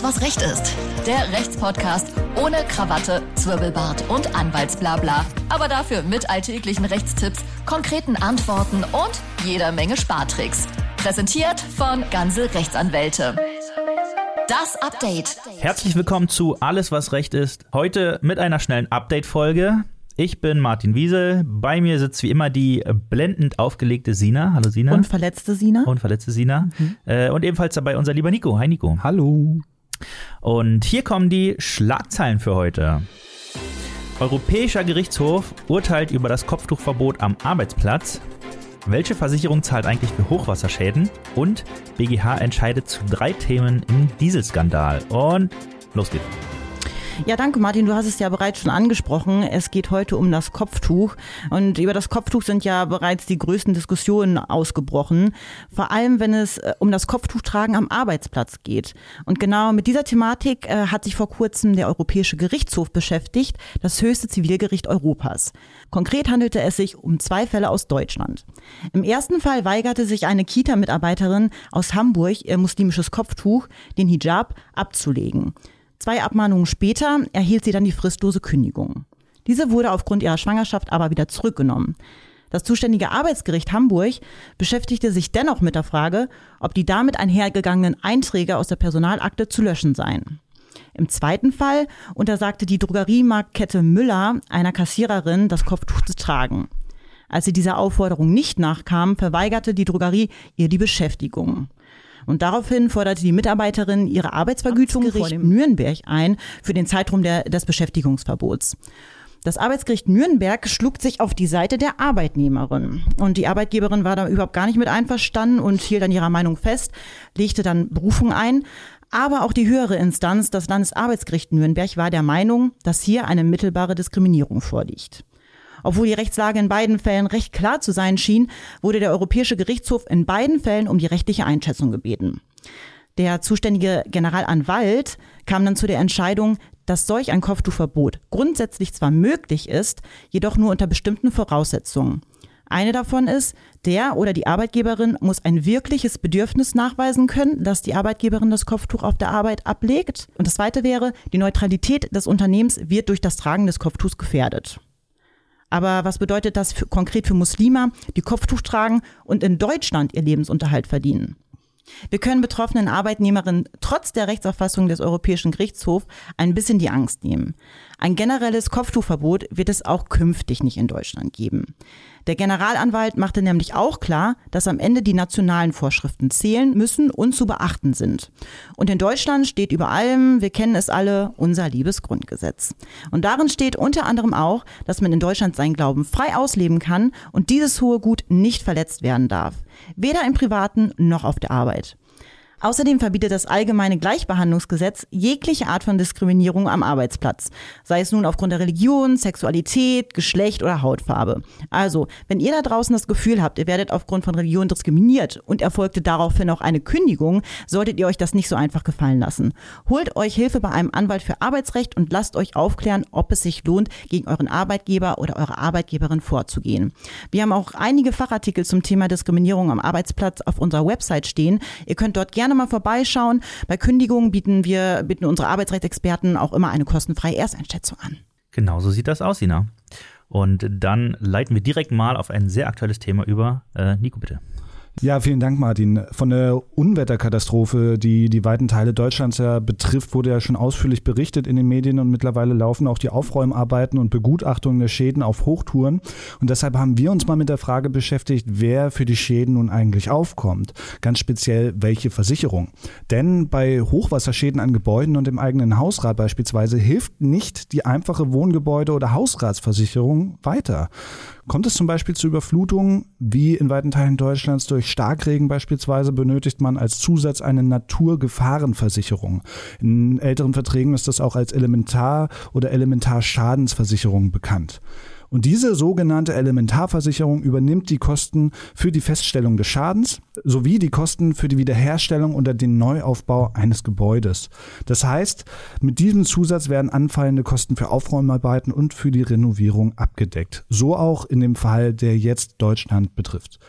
Alles, was Recht ist. Der Rechtspodcast ohne Krawatte, Zwirbelbart und Anwaltsblabla. Aber dafür mit alltäglichen Rechtstipps, konkreten Antworten und jeder Menge Spartricks. Präsentiert von Ganze Rechtsanwälte. Das Update. Herzlich willkommen zu Alles, was Recht ist. Heute mit einer schnellen Update-Folge. Ich bin Martin Wiesel. Bei mir sitzt wie immer die blendend aufgelegte Sina. Hallo Sina. Und verletzte Sina. Und verletzte Sina. Mhm. Äh, und ebenfalls dabei unser lieber Nico. Hi Nico. Hallo. Und hier kommen die Schlagzeilen für heute. Europäischer Gerichtshof urteilt über das Kopftuchverbot am Arbeitsplatz. Welche Versicherung zahlt eigentlich für Hochwasserschäden? Und BGH entscheidet zu drei Themen im Dieselskandal. Und los geht's. Ja, danke Martin, du hast es ja bereits schon angesprochen. Es geht heute um das Kopftuch und über das Kopftuch sind ja bereits die größten Diskussionen ausgebrochen, vor allem wenn es äh, um das Kopftuchtragen am Arbeitsplatz geht. Und genau mit dieser Thematik äh, hat sich vor kurzem der Europäische Gerichtshof beschäftigt, das höchste Zivilgericht Europas. Konkret handelte es sich um zwei Fälle aus Deutschland. Im ersten Fall weigerte sich eine Kita-Mitarbeiterin aus Hamburg ihr muslimisches Kopftuch, den Hijab, abzulegen. Zwei Abmahnungen später erhielt sie dann die fristlose Kündigung. Diese wurde aufgrund ihrer Schwangerschaft aber wieder zurückgenommen. Das zuständige Arbeitsgericht Hamburg beschäftigte sich dennoch mit der Frage, ob die damit einhergegangenen Einträge aus der Personalakte zu löschen seien. Im zweiten Fall untersagte die Drogeriemarktkette Müller einer Kassiererin, das Kopftuch zu tragen. Als sie dieser Aufforderung nicht nachkam, verweigerte die Drogerie ihr die Beschäftigung. Und daraufhin forderte die Mitarbeiterin ihre Arbeitsvergütung vor dem Nürnberg ein für den Zeitraum der, des Beschäftigungsverbots. Das Arbeitsgericht Nürnberg schlug sich auf die Seite der Arbeitnehmerin. Und die Arbeitgeberin war da überhaupt gar nicht mit einverstanden und hielt an ihrer Meinung fest, legte dann Berufung ein. Aber auch die höhere Instanz, das Landesarbeitsgericht Nürnberg, war der Meinung, dass hier eine mittelbare Diskriminierung vorliegt. Obwohl die Rechtslage in beiden Fällen recht klar zu sein schien, wurde der Europäische Gerichtshof in beiden Fällen um die rechtliche Einschätzung gebeten. Der zuständige Generalanwalt kam dann zu der Entscheidung, dass solch ein Kopftuchverbot grundsätzlich zwar möglich ist, jedoch nur unter bestimmten Voraussetzungen. Eine davon ist, der oder die Arbeitgeberin muss ein wirkliches Bedürfnis nachweisen können, dass die Arbeitgeberin das Kopftuch auf der Arbeit ablegt. Und das zweite wäre, die Neutralität des Unternehmens wird durch das Tragen des Kopftuchs gefährdet. Aber was bedeutet das für, konkret für Muslime, die Kopftuch tragen und in Deutschland ihr Lebensunterhalt verdienen? Wir können betroffenen Arbeitnehmerinnen trotz der Rechtsauffassung des Europäischen Gerichtshofs ein bisschen die Angst nehmen. Ein generelles Kopftuchverbot wird es auch künftig nicht in Deutschland geben. Der Generalanwalt machte nämlich auch klar, dass am Ende die nationalen Vorschriften zählen müssen und zu beachten sind. Und in Deutschland steht über allem, wir kennen es alle, unser liebes Grundgesetz. Und darin steht unter anderem auch, dass man in Deutschland seinen Glauben frei ausleben kann und dieses hohe Gut nicht verletzt werden darf. Weder im Privaten noch auf der Arbeit. Außerdem verbietet das allgemeine Gleichbehandlungsgesetz jegliche Art von Diskriminierung am Arbeitsplatz, sei es nun aufgrund der Religion, Sexualität, Geschlecht oder Hautfarbe. Also, wenn ihr da draußen das Gefühl habt, ihr werdet aufgrund von Religion diskriminiert und erfolgte daraufhin auch eine Kündigung, solltet ihr euch das nicht so einfach gefallen lassen. Holt euch Hilfe bei einem Anwalt für Arbeitsrecht und lasst euch aufklären, ob es sich lohnt, gegen euren Arbeitgeber oder eure Arbeitgeberin vorzugehen. Wir haben auch einige Fachartikel zum Thema Diskriminierung am Arbeitsplatz auf unserer Website stehen. Ihr könnt dort gerne gerne mal vorbeischauen. Bei Kündigungen bieten wir, bieten unsere Arbeitsrechtsexperten auch immer eine kostenfreie Ersteinschätzung an. Genau so sieht das aus, Sina. Und dann leiten wir direkt mal auf ein sehr aktuelles Thema über. Äh, Nico, bitte. Ja, vielen Dank, Martin. Von der Unwetterkatastrophe, die die weiten Teile Deutschlands ja betrifft, wurde ja schon ausführlich berichtet in den Medien und mittlerweile laufen auch die Aufräumarbeiten und Begutachtungen der Schäden auf Hochtouren. Und deshalb haben wir uns mal mit der Frage beschäftigt, wer für die Schäden nun eigentlich aufkommt. Ganz speziell, welche Versicherung. Denn bei Hochwasserschäden an Gebäuden und im eigenen Hausrat beispielsweise hilft nicht die einfache Wohngebäude- oder Hausratsversicherung weiter. Kommt es zum Beispiel zu Überflutungen, wie in weiten Teilen Deutschlands durch Starkregen beispielsweise, benötigt man als Zusatz eine Naturgefahrenversicherung. In älteren Verträgen ist das auch als Elementar- oder Elementarschadensversicherung bekannt. Und diese sogenannte Elementarversicherung übernimmt die Kosten für die Feststellung des Schadens sowie die Kosten für die Wiederherstellung oder den Neuaufbau eines Gebäudes. Das heißt, mit diesem Zusatz werden anfallende Kosten für Aufräumarbeiten und für die Renovierung abgedeckt. So auch in dem Fall, der jetzt Deutschland betrifft.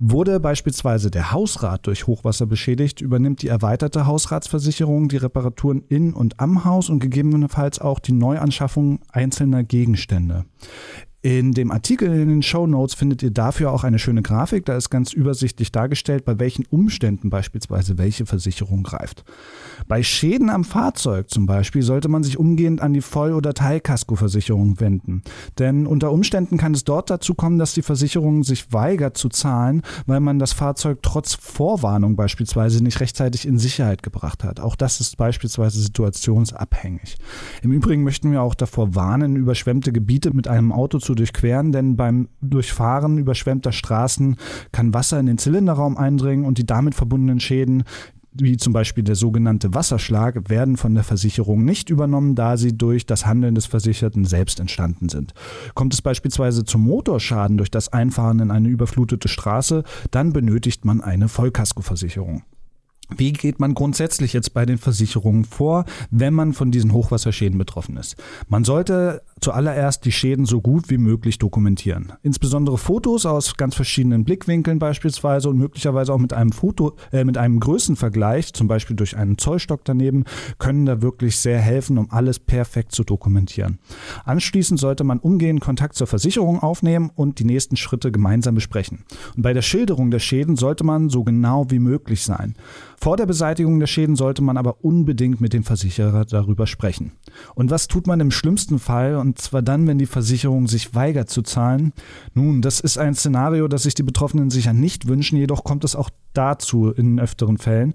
Wurde beispielsweise der Hausrat durch Hochwasser beschädigt, übernimmt die erweiterte Hausratsversicherung die Reparaturen in und am Haus und gegebenenfalls auch die Neuanschaffung einzelner Gegenstände. In dem Artikel in den Show Notes findet ihr dafür auch eine schöne Grafik. Da ist ganz übersichtlich dargestellt, bei welchen Umständen beispielsweise welche Versicherung greift. Bei Schäden am Fahrzeug zum Beispiel sollte man sich umgehend an die Voll- oder Teilkaskoversicherung wenden. Denn unter Umständen kann es dort dazu kommen, dass die Versicherung sich weigert zu zahlen, weil man das Fahrzeug trotz Vorwarnung beispielsweise nicht rechtzeitig in Sicherheit gebracht hat. Auch das ist beispielsweise situationsabhängig. Im Übrigen möchten wir auch davor warnen, überschwemmte Gebiete mit einem Auto zu durchqueren, denn beim Durchfahren überschwemmter Straßen kann Wasser in den Zylinderraum eindringen und die damit verbundenen Schäden wie zum Beispiel der sogenannte Wasserschlag, werden von der Versicherung nicht übernommen, da sie durch das Handeln des Versicherten selbst entstanden sind. Kommt es beispielsweise zum Motorschaden durch das Einfahren in eine überflutete Straße, dann benötigt man eine Vollkaskoversicherung. Wie geht man grundsätzlich jetzt bei den Versicherungen vor, wenn man von diesen Hochwasserschäden betroffen ist? Man sollte zuallererst die Schäden so gut wie möglich dokumentieren. Insbesondere Fotos aus ganz verschiedenen Blickwinkeln beispielsweise und möglicherweise auch mit einem Foto, äh, mit einem Größenvergleich, zum Beispiel durch einen Zollstock daneben, können da wirklich sehr helfen, um alles perfekt zu dokumentieren. Anschließend sollte man umgehend Kontakt zur Versicherung aufnehmen und die nächsten Schritte gemeinsam besprechen. Und bei der Schilderung der Schäden sollte man so genau wie möglich sein. Vor der Beseitigung der Schäden sollte man aber unbedingt mit dem Versicherer darüber sprechen. Und was tut man im schlimmsten Fall, und zwar dann, wenn die Versicherung sich weigert zu zahlen? Nun, das ist ein Szenario, das sich die Betroffenen sicher nicht wünschen, jedoch kommt es auch dazu in öfteren Fällen,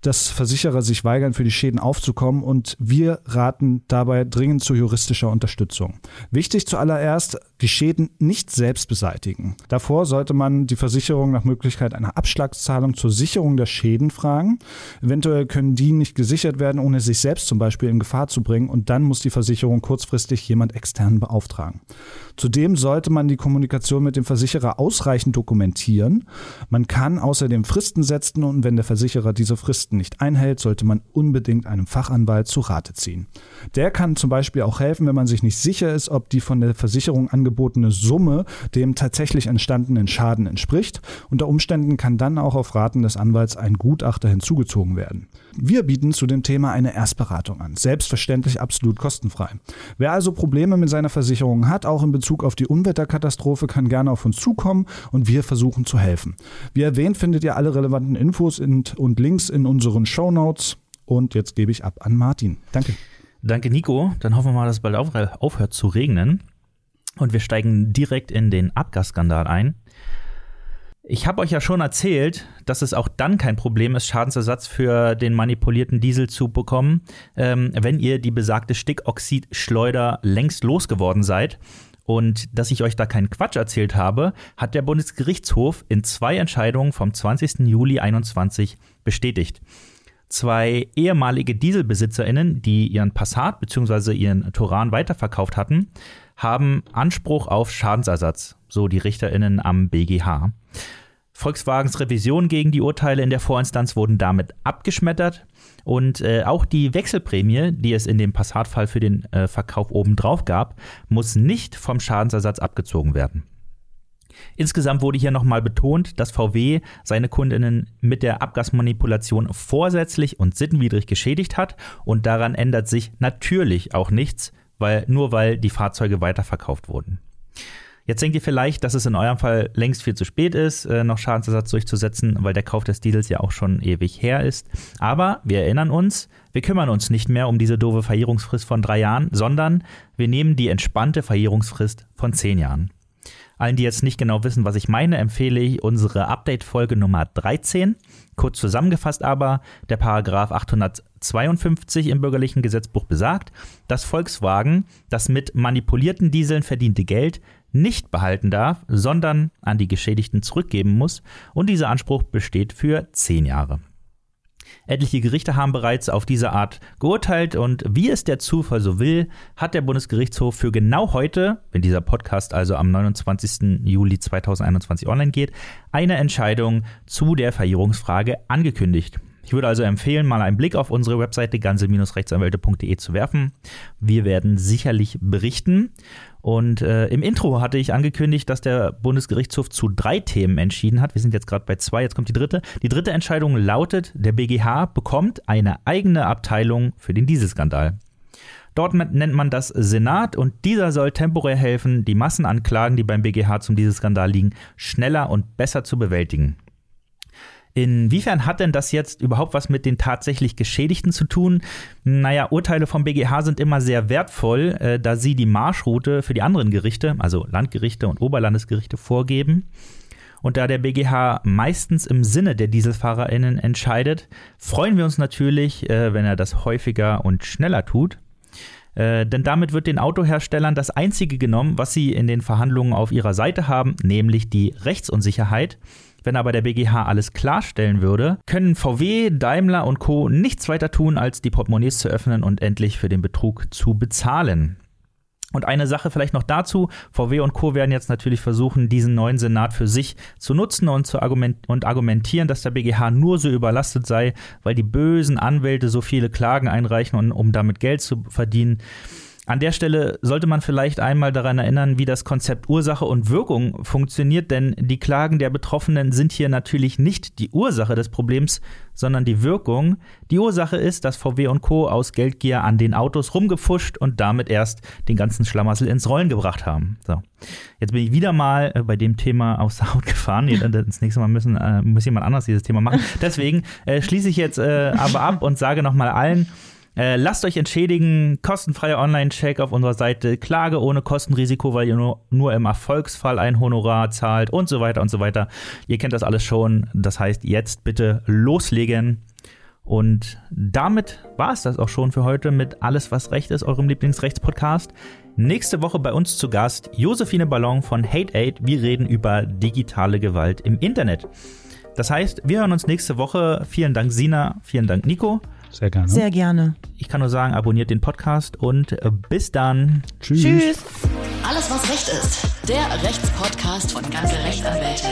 dass Versicherer sich weigern, für die Schäden aufzukommen und wir raten dabei dringend zu juristischer Unterstützung. Wichtig zuallererst, die Schäden nicht selbst beseitigen. Davor sollte man die Versicherung nach Möglichkeit einer Abschlagszahlung zur Sicherung der Schäden fragen. Eventuell können die nicht gesichert werden, ohne sich selbst zum Beispiel in Gefahr zu bringen und dann muss die Versicherung kurzfristig jemand extern beauftragen. Zudem sollte man die Kommunikation mit dem Versicherer ausreichend dokumentieren. Man kann außerdem Fristen setzen und wenn der Versicherer diese Fristen nicht einhält, sollte man unbedingt einem Fachanwalt zu Rate ziehen. Der kann zum Beispiel auch helfen, wenn man sich nicht sicher ist, ob die von der Versicherung angebotene Summe dem tatsächlich entstandenen Schaden entspricht. Unter Umständen kann dann auch auf Raten des Anwalts ein Gutachter hinzugezogen werden. Wir bieten zu dem Thema eine Erstberatung an, selbstverständlich absolut kostenfrei. Wer also Probleme mit seiner Versicherung hat, auch in Bezug auf die Unwetterkatastrophe, kann gerne auf uns zukommen und wir versuchen zu helfen. Wie erwähnt, findet ihr alle relevanten Infos und Links in unseren Show Notes. Und jetzt gebe ich ab an Martin. Danke. Danke, Nico. Dann hoffen wir mal, dass es bald aufhört zu regnen. Und wir steigen direkt in den Abgasskandal ein. Ich habe euch ja schon erzählt, dass es auch dann kein Problem ist, Schadensersatz für den manipulierten Diesel zu bekommen, ähm, wenn ihr die besagte Stickoxidschleuder längst losgeworden seid. Und dass ich euch da keinen Quatsch erzählt habe, hat der Bundesgerichtshof in zwei Entscheidungen vom 20. Juli 21 bestätigt. Zwei ehemalige Dieselbesitzerinnen, die ihren Passat bzw. ihren Turan weiterverkauft hatten, haben Anspruch auf Schadensersatz, so die Richterinnen am BGH. Volkswagens Revision gegen die Urteile in der Vorinstanz wurden damit abgeschmettert und äh, auch die Wechselprämie, die es in dem Passatfall für den äh, Verkauf obendrauf gab, muss nicht vom Schadensersatz abgezogen werden. Insgesamt wurde hier nochmal betont, dass VW seine Kundinnen mit der Abgasmanipulation vorsätzlich und sittenwidrig geschädigt hat und daran ändert sich natürlich auch nichts, weil, nur weil die Fahrzeuge weiterverkauft wurden. Jetzt denkt ihr vielleicht, dass es in eurem Fall längst viel zu spät ist, äh, noch Schadensersatz durchzusetzen, weil der Kauf des Diesels ja auch schon ewig her ist. Aber wir erinnern uns, wir kümmern uns nicht mehr um diese doofe Verjährungsfrist von drei Jahren, sondern wir nehmen die entspannte Verjährungsfrist von zehn Jahren. Allen, die jetzt nicht genau wissen, was ich meine, empfehle ich unsere Update-Folge Nummer 13. Kurz zusammengefasst aber, der Paragraph 852 im bürgerlichen Gesetzbuch besagt, dass Volkswagen das mit manipulierten Dieseln verdiente Geld nicht behalten darf, sondern an die Geschädigten zurückgeben muss und dieser Anspruch besteht für zehn Jahre. Etliche Gerichte haben bereits auf diese Art geurteilt und wie es der Zufall so will, hat der Bundesgerichtshof für genau heute, wenn dieser Podcast also am 29. Juli 2021 online geht, eine Entscheidung zu der Verjährungsfrage angekündigt. Ich würde also empfehlen, mal einen Blick auf unsere Webseite ganze-rechtsanwälte.de zu werfen. Wir werden sicherlich berichten. Und äh, im Intro hatte ich angekündigt, dass der Bundesgerichtshof zu drei Themen entschieden hat. Wir sind jetzt gerade bei zwei, jetzt kommt die dritte. Die dritte Entscheidung lautet, der BGH bekommt eine eigene Abteilung für den Dieselskandal. Dort nennt man das Senat und dieser soll temporär helfen, die Massenanklagen, die beim BGH zum Dieselskandal liegen, schneller und besser zu bewältigen. Inwiefern hat denn das jetzt überhaupt was mit den tatsächlich Geschädigten zu tun? Naja, Urteile vom BGH sind immer sehr wertvoll, äh, da sie die Marschroute für die anderen Gerichte, also Landgerichte und Oberlandesgerichte, vorgeben. Und da der BGH meistens im Sinne der DieselfahrerInnen entscheidet, freuen wir uns natürlich, äh, wenn er das häufiger und schneller tut. Äh, denn damit wird den Autoherstellern das Einzige genommen, was sie in den Verhandlungen auf ihrer Seite haben, nämlich die Rechtsunsicherheit. Wenn aber der BGH alles klarstellen würde, können VW, Daimler und Co. nichts weiter tun, als die Portemonnaies zu öffnen und endlich für den Betrug zu bezahlen. Und eine Sache vielleicht noch dazu. VW und Co. werden jetzt natürlich versuchen, diesen neuen Senat für sich zu nutzen und, zu argument und argumentieren, dass der BGH nur so überlastet sei, weil die bösen Anwälte so viele Klagen einreichen, und, um damit Geld zu verdienen. An der Stelle sollte man vielleicht einmal daran erinnern, wie das Konzept Ursache und Wirkung funktioniert, denn die Klagen der Betroffenen sind hier natürlich nicht die Ursache des Problems, sondern die Wirkung. Die Ursache ist, dass VW und Co. aus Geldgier an den Autos rumgefuscht und damit erst den ganzen Schlamassel ins Rollen gebracht haben. So. Jetzt bin ich wieder mal äh, bei dem Thema aus der Haut gefahren. Das nächste Mal müssen, äh, muss jemand anders dieses Thema machen. Deswegen äh, schließe ich jetzt äh, aber ab und sage nochmal allen, äh, lasst euch entschädigen, kostenfreier Online-Check auf unserer Seite, Klage ohne Kostenrisiko, weil ihr nur, nur im Erfolgsfall ein Honorar zahlt und so weiter und so weiter. Ihr kennt das alles schon. Das heißt, jetzt bitte loslegen. Und damit war es das auch schon für heute mit Alles, was Recht ist, eurem Lieblingsrechtspodcast. Nächste Woche bei uns zu Gast Josephine Ballon von Hate Aid. Wir reden über digitale Gewalt im Internet. Das heißt, wir hören uns nächste Woche. Vielen Dank, Sina. Vielen Dank, Nico. Sehr gerne. Sehr gerne. Ich kann nur sagen, abonniert den Podcast und äh, bis dann. Tschüss. Tschüss. Alles, was Recht ist. Der Rechtspodcast von ganze Rechtsanwälte.